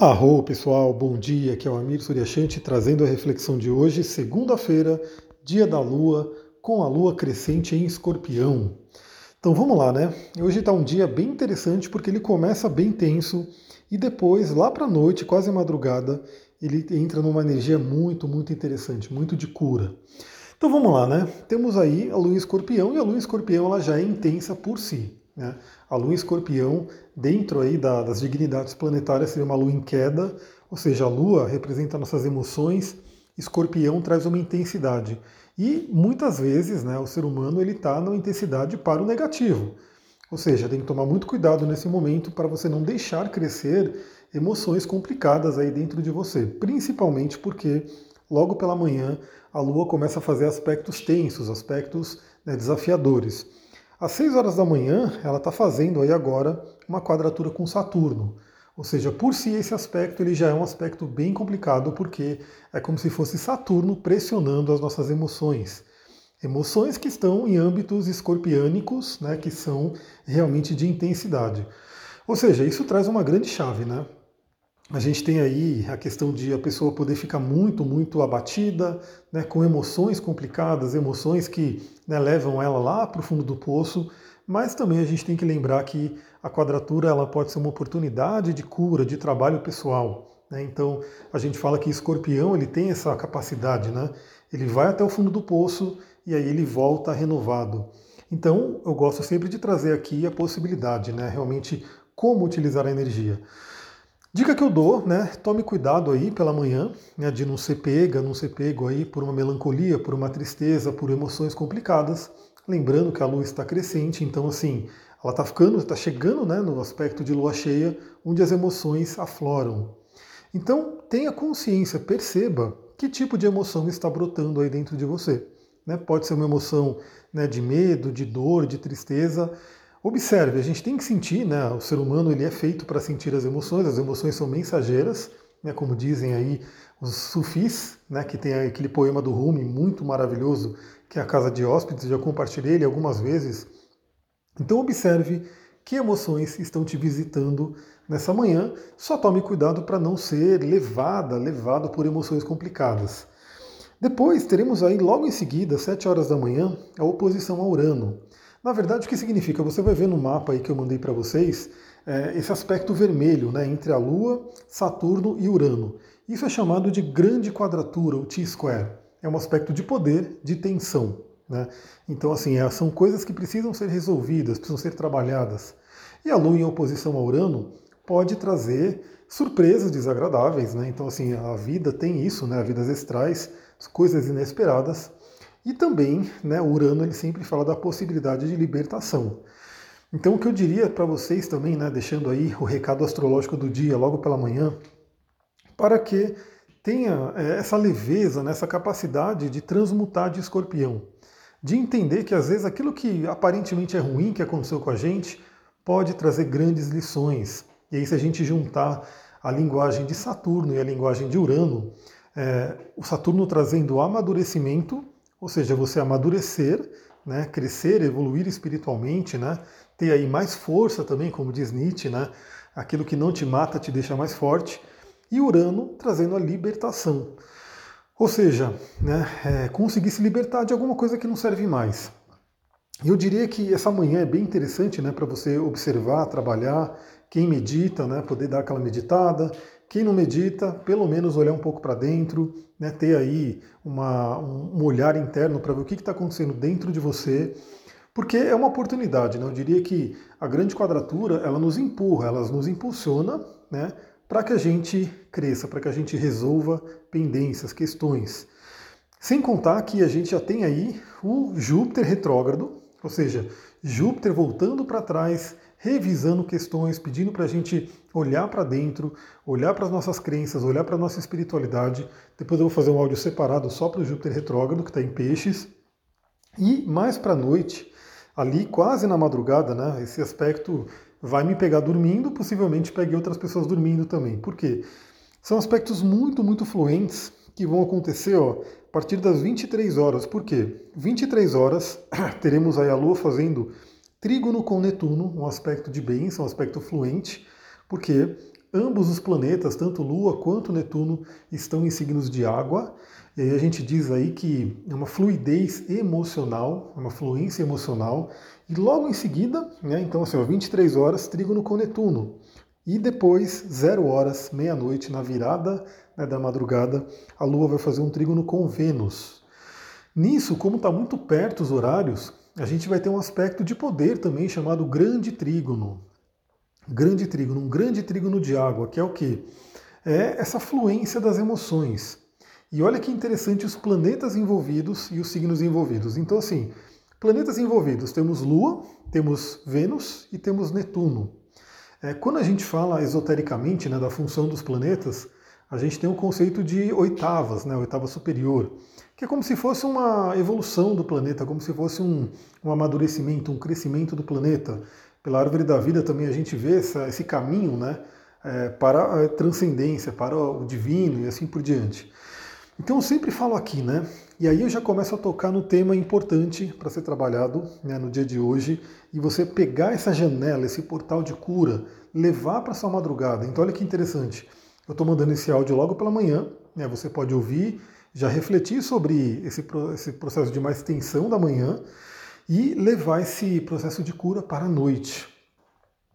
Arro pessoal, bom dia, aqui é o Amir Suryashanti trazendo a reflexão de hoje, segunda-feira, dia da Lua, com a Lua crescente em escorpião. Então vamos lá, né? Hoje está um dia bem interessante porque ele começa bem tenso e depois, lá para a noite, quase madrugada, ele entra numa energia muito, muito interessante, muito de cura. Então vamos lá, né? Temos aí a Lua escorpião e a Lua escorpião ela já é intensa por si. Né? A lua em escorpião, dentro aí da, das dignidades planetárias, seria uma lua em queda, ou seja, a lua representa nossas emoções, escorpião traz uma intensidade. E muitas vezes né, o ser humano ele está na intensidade para o negativo. Ou seja, tem que tomar muito cuidado nesse momento para você não deixar crescer emoções complicadas aí dentro de você, principalmente porque logo pela manhã a Lua começa a fazer aspectos tensos, aspectos né, desafiadores. Às 6 horas da manhã, ela está fazendo aí agora uma quadratura com Saturno. Ou seja, por si esse aspecto ele já é um aspecto bem complicado, porque é como se fosse Saturno pressionando as nossas emoções. Emoções que estão em âmbitos escorpiânicos, né, que são realmente de intensidade. Ou seja, isso traz uma grande chave, né? A gente tem aí a questão de a pessoa poder ficar muito, muito abatida, né, com emoções complicadas, emoções que né, levam ela lá para o fundo do poço, mas também a gente tem que lembrar que a quadratura ela pode ser uma oportunidade de cura, de trabalho pessoal. Né? Então a gente fala que escorpião ele tem essa capacidade, né? ele vai até o fundo do poço e aí ele volta renovado. Então eu gosto sempre de trazer aqui a possibilidade, né? realmente como utilizar a energia. Dica que eu dou, né? Tome cuidado aí pela manhã, né, de não ser pega, não ser pego aí por uma melancolia, por uma tristeza, por emoções complicadas. Lembrando que a lua está crescente, então assim, ela está ficando, está chegando né, no aspecto de lua cheia, onde as emoções afloram. Então tenha consciência, perceba que tipo de emoção está brotando aí dentro de você. Né? Pode ser uma emoção né, de medo, de dor, de tristeza, Observe, a gente tem que sentir, né? O ser humano ele é feito para sentir as emoções, as emoções são mensageiras, né? Como dizem aí os sufis, né? Que tem aquele poema do Rumi muito maravilhoso, que é a Casa de Hóspedes, já compartilhei ele algumas vezes. Então observe que emoções estão te visitando nessa manhã. Só tome cuidado para não ser levada, levado por emoções complicadas. Depois teremos aí logo em seguida, às 7 horas da manhã, a oposição a Urano. Na verdade, o que significa? Você vai ver no mapa aí que eu mandei para vocês é, esse aspecto vermelho né, entre a Lua, Saturno e Urano. Isso é chamado de grande quadratura, o T-square. É um aspecto de poder, de tensão. Né? Então, assim, é, são coisas que precisam ser resolvidas, precisam ser trabalhadas. E a Lua em oposição a Urano pode trazer surpresas desagradáveis. Né? Então, assim, a vida tem isso, né? a vida astrais, coisas inesperadas. E também, né, Urano ele sempre fala da possibilidade de libertação. Então o que eu diria para vocês também, né, deixando aí o recado astrológico do dia logo pela manhã, para que tenha é, essa leveza, né, essa capacidade de transmutar de escorpião, de entender que às vezes aquilo que aparentemente é ruim que aconteceu com a gente pode trazer grandes lições. E aí se a gente juntar a linguagem de Saturno e a linguagem de Urano, é, o Saturno trazendo amadurecimento ou seja, você amadurecer, né, crescer, evoluir espiritualmente, né, ter aí mais força também, como diz Nietzsche, né, aquilo que não te mata te deixa mais forte, e Urano trazendo a libertação. Ou seja, né, é, conseguir se libertar de alguma coisa que não serve mais. Eu diria que essa manhã é bem interessante né, para você observar, trabalhar, quem medita, né, poder dar aquela meditada, quem não medita, pelo menos olhar um pouco para dentro, né, ter aí uma, um olhar interno para ver o que está acontecendo dentro de você, porque é uma oportunidade. Né? Eu diria que a grande quadratura ela nos empurra, ela nos impulsiona né, para que a gente cresça, para que a gente resolva pendências, questões. Sem contar que a gente já tem aí o Júpiter retrógrado, ou seja, Júpiter voltando para trás, revisando questões, pedindo para a gente olhar para dentro, olhar para as nossas crenças, olhar para a nossa espiritualidade. Depois eu vou fazer um áudio separado só para o Júpiter retrógrado, que está em peixes. E mais para a noite, ali quase na madrugada, né, esse aspecto vai me pegar dormindo, possivelmente pegue outras pessoas dormindo também. Por quê? São aspectos muito, muito fluentes que vão acontecer ó, a partir das 23 horas. Por quê? 23 horas teremos aí a Lua fazendo Trígono com Netuno, um aspecto de bênção, um aspecto fluente, porque Ambos os planetas, tanto Lua quanto Netuno, estão em signos de água. E a gente diz aí que é uma fluidez emocional, uma fluência emocional. E logo em seguida, né, então assim, ó, 23 horas, trígono com Netuno. E depois, 0 horas, meia-noite, na virada né, da madrugada, a Lua vai fazer um trígono com Vênus. Nisso, como está muito perto os horários, a gente vai ter um aspecto de poder também chamado grande trígono. Grande trígono, um grande trígono de água, que é o que? É essa fluência das emoções. E olha que interessante os planetas envolvidos e os signos envolvidos. Então, assim, planetas envolvidos, temos Lua, temos Vênus e temos Netuno. É, quando a gente fala esotericamente né, da função dos planetas, a gente tem o um conceito de oitavas, né, oitava superior, que é como se fosse uma evolução do planeta, como se fosse um, um amadurecimento, um crescimento do planeta. Pela árvore da vida também a gente vê essa, esse caminho né, é, para a transcendência, para o divino e assim por diante. Então eu sempre falo aqui, né? E aí eu já começo a tocar no tema importante para ser trabalhado né, no dia de hoje e você pegar essa janela, esse portal de cura, levar para sua madrugada. Então olha que interessante. Eu estou mandando esse áudio logo pela manhã, né? Você pode ouvir, já refletir sobre esse, esse processo de mais tensão da manhã e levar esse processo de cura para a noite.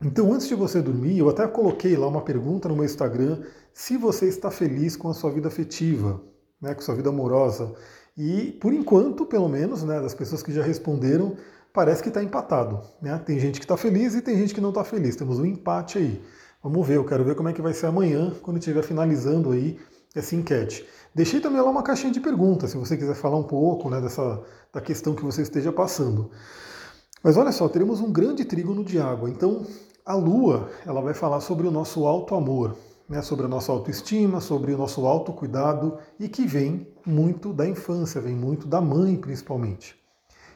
Então, antes de você dormir, eu até coloquei lá uma pergunta no meu Instagram se você está feliz com a sua vida afetiva, né, com a sua vida amorosa. E, por enquanto, pelo menos, né, das pessoas que já responderam, parece que está empatado. Né? Tem gente que está feliz e tem gente que não está feliz. Temos um empate aí. Vamos ver, eu quero ver como é que vai ser amanhã, quando estiver finalizando aí essa enquete. Deixei também lá uma caixinha de perguntas, se você quiser falar um pouco né, dessa, da questão que você esteja passando. Mas olha só, teremos um grande trígono de água. Então, a Lua ela vai falar sobre o nosso alto amor, né, sobre a nossa autoestima, sobre o nosso autocuidado e que vem muito da infância, vem muito da mãe principalmente.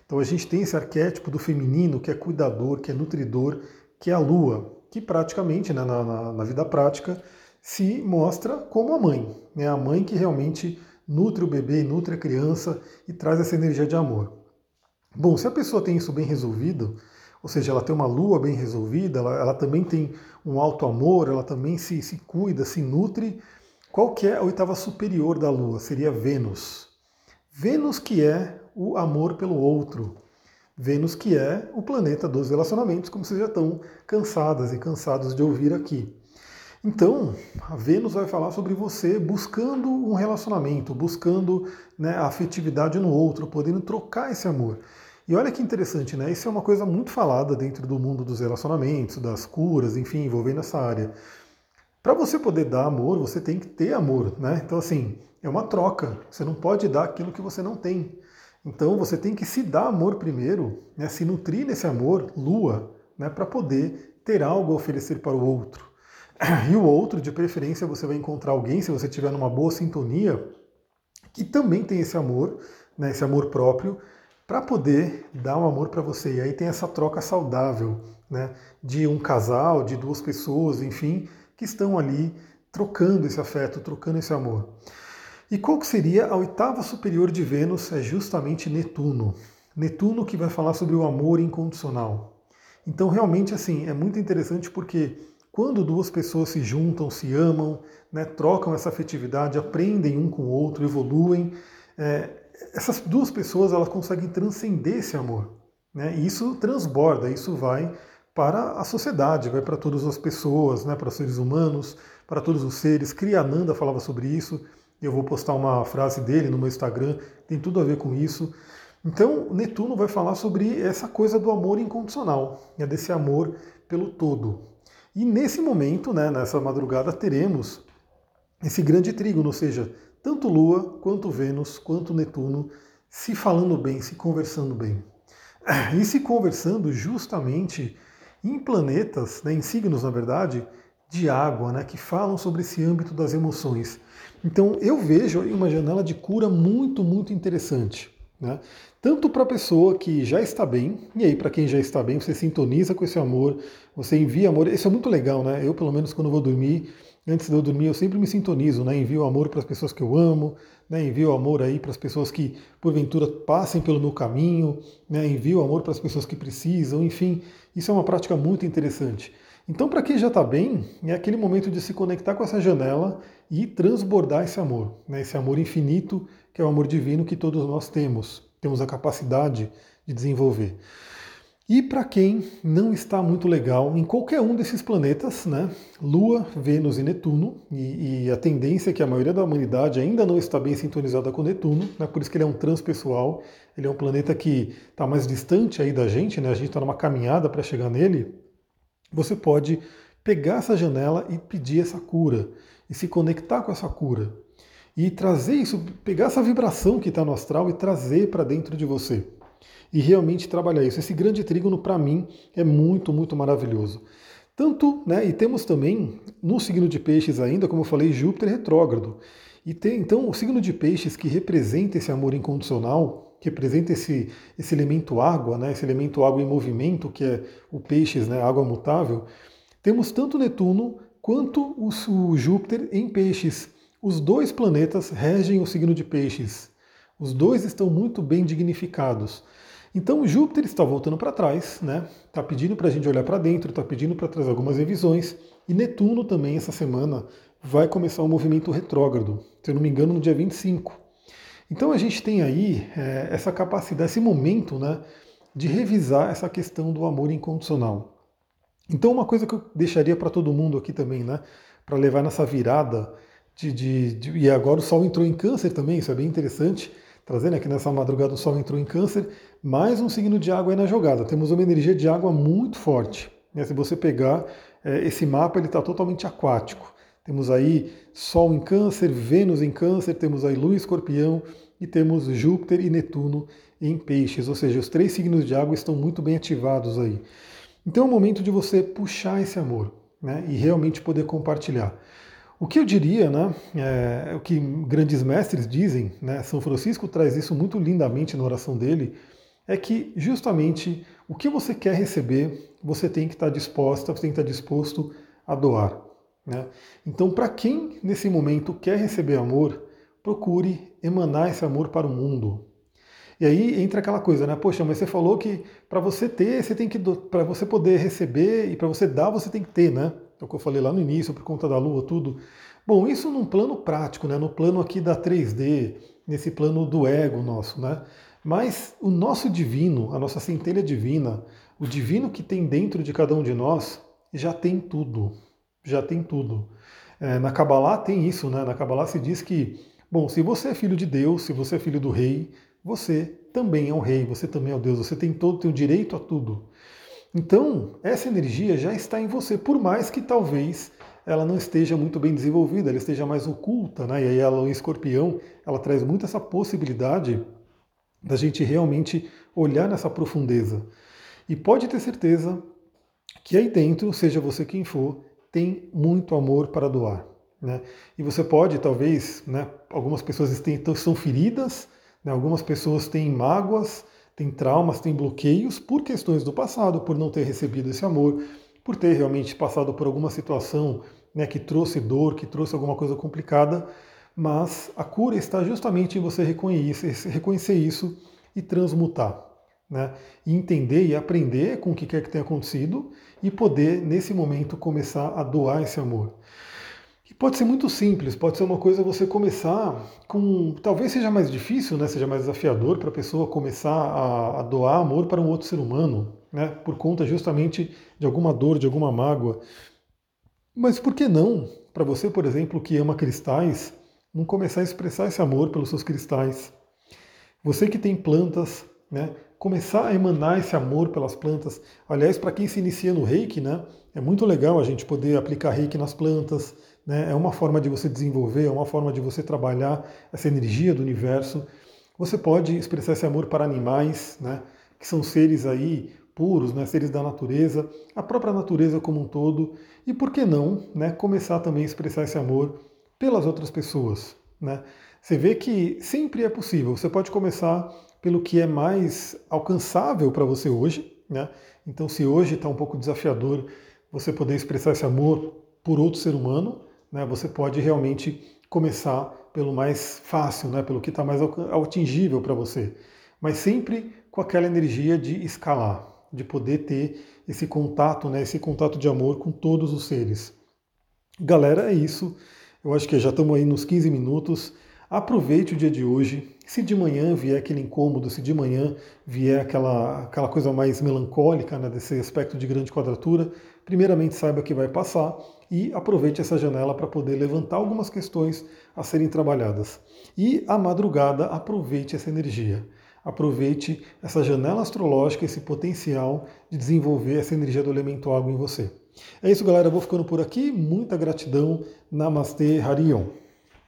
Então a gente tem esse arquétipo do feminino que é cuidador, que é nutridor, que é a Lua que praticamente, né, na, na, na, vida prática, se mostra como a mãe. Né, a mãe que realmente nutre o bebê, nutre a criança e traz essa energia de amor. Bom, se a pessoa tem isso bem resolvido, ou seja, ela tem uma lua bem resolvida, ela, ela também tem um alto amor, ela também se, se cuida, se nutre. Qual que é a oitava superior da lua? Seria Vênus. Vênus que é o amor pelo outro. Vênus, que é o planeta dos relacionamentos, como vocês já estão cansadas e cansados de ouvir aqui. Então, a Vênus vai falar sobre você buscando um relacionamento, buscando né, a afetividade no outro, podendo trocar esse amor. E olha que interessante, né? Isso é uma coisa muito falada dentro do mundo dos relacionamentos, das curas, enfim, envolvendo essa área. Para você poder dar amor, você tem que ter amor, né? Então, assim, é uma troca. Você não pode dar aquilo que você não tem. Então você tem que se dar amor primeiro, né, se nutrir nesse amor, lua, né, para poder ter algo a oferecer para o outro. E o outro, de preferência, você vai encontrar alguém, se você estiver numa boa sintonia, que também tem esse amor, né, esse amor próprio, para poder dar um amor para você. E aí tem essa troca saudável né, de um casal, de duas pessoas, enfim, que estão ali trocando esse afeto, trocando esse amor. E qual que seria a oitava superior de Vênus? É justamente Netuno. Netuno que vai falar sobre o amor incondicional. Então, realmente, assim, é muito interessante porque quando duas pessoas se juntam, se amam, né, trocam essa afetividade, aprendem um com o outro, evoluem, é, essas duas pessoas elas conseguem transcender esse amor. Né, e isso transborda, isso vai para a sociedade, vai para todas as pessoas, né, para os seres humanos, para todos os seres. Kriyananda falava sobre isso. Eu vou postar uma frase dele no meu Instagram, tem tudo a ver com isso. Então, Netuno vai falar sobre essa coisa do amor incondicional, né, desse amor pelo todo. E nesse momento, né, nessa madrugada, teremos esse grande trígono, ou seja, tanto Lua, quanto Vênus, quanto Netuno se falando bem, se conversando bem. E se conversando justamente em planetas, né, em signos, na verdade, de água, né, que falam sobre esse âmbito das emoções. Então eu vejo uma janela de cura muito, muito interessante. Né? Tanto para a pessoa que já está bem, e aí para quem já está bem, você sintoniza com esse amor, você envia amor, isso é muito legal, né? Eu, pelo menos, quando vou dormir, antes de eu dormir, eu sempre me sintonizo, né? Envio amor para as pessoas que eu amo, né? envio amor aí para as pessoas que, porventura, passem pelo meu caminho, né? envio amor para as pessoas que precisam, enfim, isso é uma prática muito interessante. Então, para quem já está bem, é aquele momento de se conectar com essa janela e transbordar esse amor, né? esse amor infinito, que é o amor divino que todos nós temos, temos a capacidade de desenvolver. E para quem não está muito legal em qualquer um desses planetas, né? Lua, Vênus e Netuno, e, e, a tendência é que a maioria da humanidade ainda não está bem sintonizada com Netuno, né? por isso que ele é um transpessoal, ele é um planeta que está mais distante aí da gente, né? a gente está numa caminhada para chegar nele. Você pode pegar essa janela e pedir essa cura, e se conectar com essa cura, e trazer isso, pegar essa vibração que está no astral e trazer para dentro de você e realmente trabalhar isso. Esse grande trígono, para mim, é muito, muito maravilhoso. Tanto, né, e temos também no signo de peixes ainda, como eu falei, Júpiter retrógrado. E tem, então, o signo de peixes que representa esse amor incondicional, que representa esse, esse elemento água, né, esse elemento água em movimento, que é o peixes, né, água mutável, temos tanto Netuno quanto o, o Júpiter em peixes. Os dois planetas regem o signo de peixes. Os dois estão muito bem dignificados. Então Júpiter está voltando para trás, né? Está pedindo para a gente olhar para dentro, está pedindo para trazer algumas revisões. E Netuno também essa semana vai começar um movimento retrógrado, se eu não me engano, no dia 25. Então a gente tem aí é, essa capacidade, esse momento, né, de revisar essa questão do amor incondicional. Então uma coisa que eu deixaria para todo mundo aqui também, né, para levar nessa virada de, de, de, e agora o Sol entrou em Câncer também, isso é bem interessante trazendo aqui nessa madrugada o Sol entrou em câncer, mais um signo de água aí na jogada. Temos uma energia de água muito forte. Né? Se você pegar é, esse mapa, ele está totalmente aquático. Temos aí Sol em câncer, Vênus em câncer, temos aí Lua em escorpião e temos Júpiter e Netuno em peixes. Ou seja, os três signos de água estão muito bem ativados aí. Então é o momento de você puxar esse amor né? e realmente poder compartilhar. O que eu diria, né, é, o que grandes mestres dizem, né, São Francisco traz isso muito lindamente na oração dele, é que justamente o que você quer receber, você tem que estar disposta, você tem que estar disposto a doar. Né? Então, para quem nesse momento quer receber amor, procure emanar esse amor para o mundo. E aí entra aquela coisa, né? Poxa, mas você falou que para você ter, você tem que para você poder receber e para você dar, você tem que ter, né? é o que eu falei lá no início, por conta da Lua, tudo. Bom, isso num plano prático, né? no plano aqui da 3D, nesse plano do ego nosso, né? Mas o nosso divino, a nossa centelha divina, o divino que tem dentro de cada um de nós, já tem tudo. Já tem tudo. É, na Kabbalah tem isso, né? Na Kabbalah se diz que, bom, se você é filho de Deus, se você é filho do rei, você também é um rei, você também é o Deus, você tem todo, tem o direito a tudo. Então, essa energia já está em você, por mais que talvez ela não esteja muito bem desenvolvida, ela esteja mais oculta, né? E aí ela, o escorpião, ela traz muito essa possibilidade da gente realmente olhar nessa profundeza. E pode ter certeza que aí dentro, seja você quem for, tem muito amor para doar. Né? E você pode, talvez, né, algumas pessoas estão feridas, né, algumas pessoas têm mágoas, tem traumas, tem bloqueios por questões do passado, por não ter recebido esse amor, por ter realmente passado por alguma situação né, que trouxe dor, que trouxe alguma coisa complicada, mas a cura está justamente em você reconhecer, reconhecer isso e transmutar. Né? E entender e aprender com o que quer que tenha acontecido e poder, nesse momento, começar a doar esse amor. Pode ser muito simples, pode ser uma coisa você começar com. Talvez seja mais difícil, né, seja mais desafiador para a pessoa começar a, a, doar amor para um outro ser humano, né, por conta justamente de alguma dor, de alguma mágoa. Mas por que não, para você, por exemplo, que ama cristais, não começar a expressar esse amor pelos seus cristais? Você que tem plantas, né, começar a emanar esse amor pelas plantas. Aliás, para quem se inicia no reiki, né, é muito legal a gente poder aplicar reiki nas plantas né? é uma forma de você desenvolver, é uma forma de você trabalhar essa energia do universo. Você pode expressar esse amor para animais, né? que são seres aí puros, né? seres da natureza, a própria natureza como um todo, e por que não né? começar também a expressar esse amor pelas outras pessoas. Né? Você vê que sempre é possível, você pode começar pelo que é mais alcançável para você hoje. Né? Então, se hoje está um pouco desafiador você poder expressar esse amor por outro ser humano, né, você pode realmente começar pelo mais fácil, né, pelo que está mais atingível para você, mas sempre com aquela energia de escalar. de poder ter esse contato, né, esse contato de amor com todos os seres. Galera, é isso. Eu acho que já estamos aí nos 15 minutos. Aproveite o dia de hoje. Se de manhã vier aquele incômodo, se de manhã vier aquela, aquela coisa mais melancólica né, desse aspecto de grande quadratura, primeiramente saiba que vai passar e aproveite essa janela para poder levantar algumas questões a serem trabalhadas. E à madrugada, aproveite essa energia. Aproveite essa janela astrológica, esse potencial de desenvolver essa energia do elemento água em você. É isso, galera. Eu vou ficando por aqui. Muita gratidão. Namastê, Harion.